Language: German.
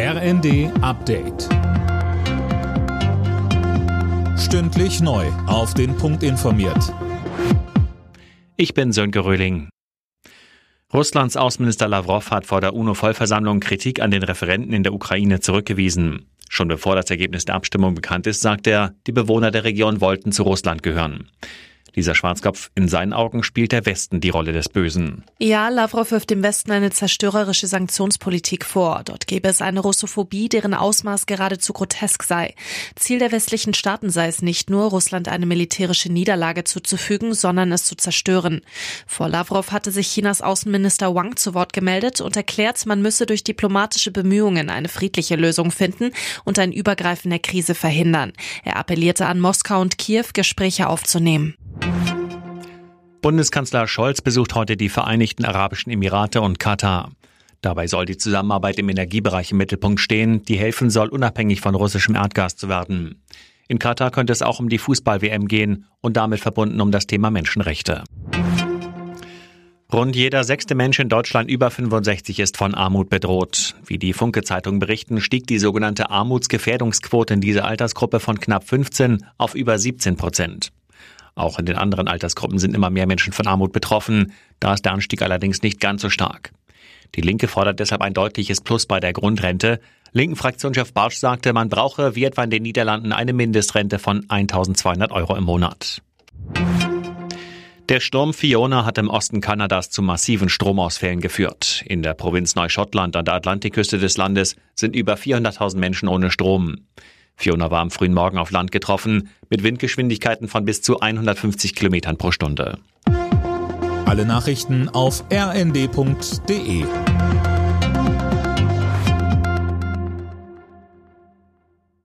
RND Update. Stündlich neu. Auf den Punkt informiert. Ich bin Sönke Röhling. Russlands Außenminister Lavrov hat vor der UNO-Vollversammlung Kritik an den Referenten in der Ukraine zurückgewiesen. Schon bevor das Ergebnis der Abstimmung bekannt ist, sagt er, die Bewohner der Region wollten zu Russland gehören. Dieser Schwarzkopf, in seinen Augen spielt der Westen die Rolle des Bösen. Ja, Lavrov wirft dem Westen eine zerstörerische Sanktionspolitik vor. Dort gäbe es eine Russophobie, deren Ausmaß geradezu grotesk sei. Ziel der westlichen Staaten sei es nicht nur, Russland eine militärische Niederlage zuzufügen, sondern es zu zerstören. Vor Lavrov hatte sich Chinas Außenminister Wang zu Wort gemeldet und erklärt, man müsse durch diplomatische Bemühungen eine friedliche Lösung finden und ein Übergreifen der Krise verhindern. Er appellierte an Moskau und Kiew, Gespräche aufzunehmen. Bundeskanzler Scholz besucht heute die Vereinigten Arabischen Emirate und Katar. Dabei soll die Zusammenarbeit im Energiebereich im Mittelpunkt stehen, die helfen soll, unabhängig von russischem Erdgas zu werden. In Katar könnte es auch um die Fußball-WM gehen und damit verbunden um das Thema Menschenrechte. Rund jeder sechste Mensch in Deutschland über 65 ist von Armut bedroht. Wie die Funke-Zeitung berichten, stieg die sogenannte Armutsgefährdungsquote in dieser Altersgruppe von knapp 15 auf über 17 Prozent. Auch in den anderen Altersgruppen sind immer mehr Menschen von Armut betroffen. Da ist der Anstieg allerdings nicht ganz so stark. Die Linke fordert deshalb ein deutliches Plus bei der Grundrente. Linken Fraktionschef Barsch sagte, man brauche wie etwa in den Niederlanden eine Mindestrente von 1200 Euro im Monat. Der Sturm Fiona hat im Osten Kanadas zu massiven Stromausfällen geführt. In der Provinz Neuschottland an der Atlantikküste des Landes sind über 400.000 Menschen ohne Strom. Fiona war am frühen Morgen auf Land getroffen, mit Windgeschwindigkeiten von bis zu 150 Kilometern pro Stunde. Alle Nachrichten auf rnd.de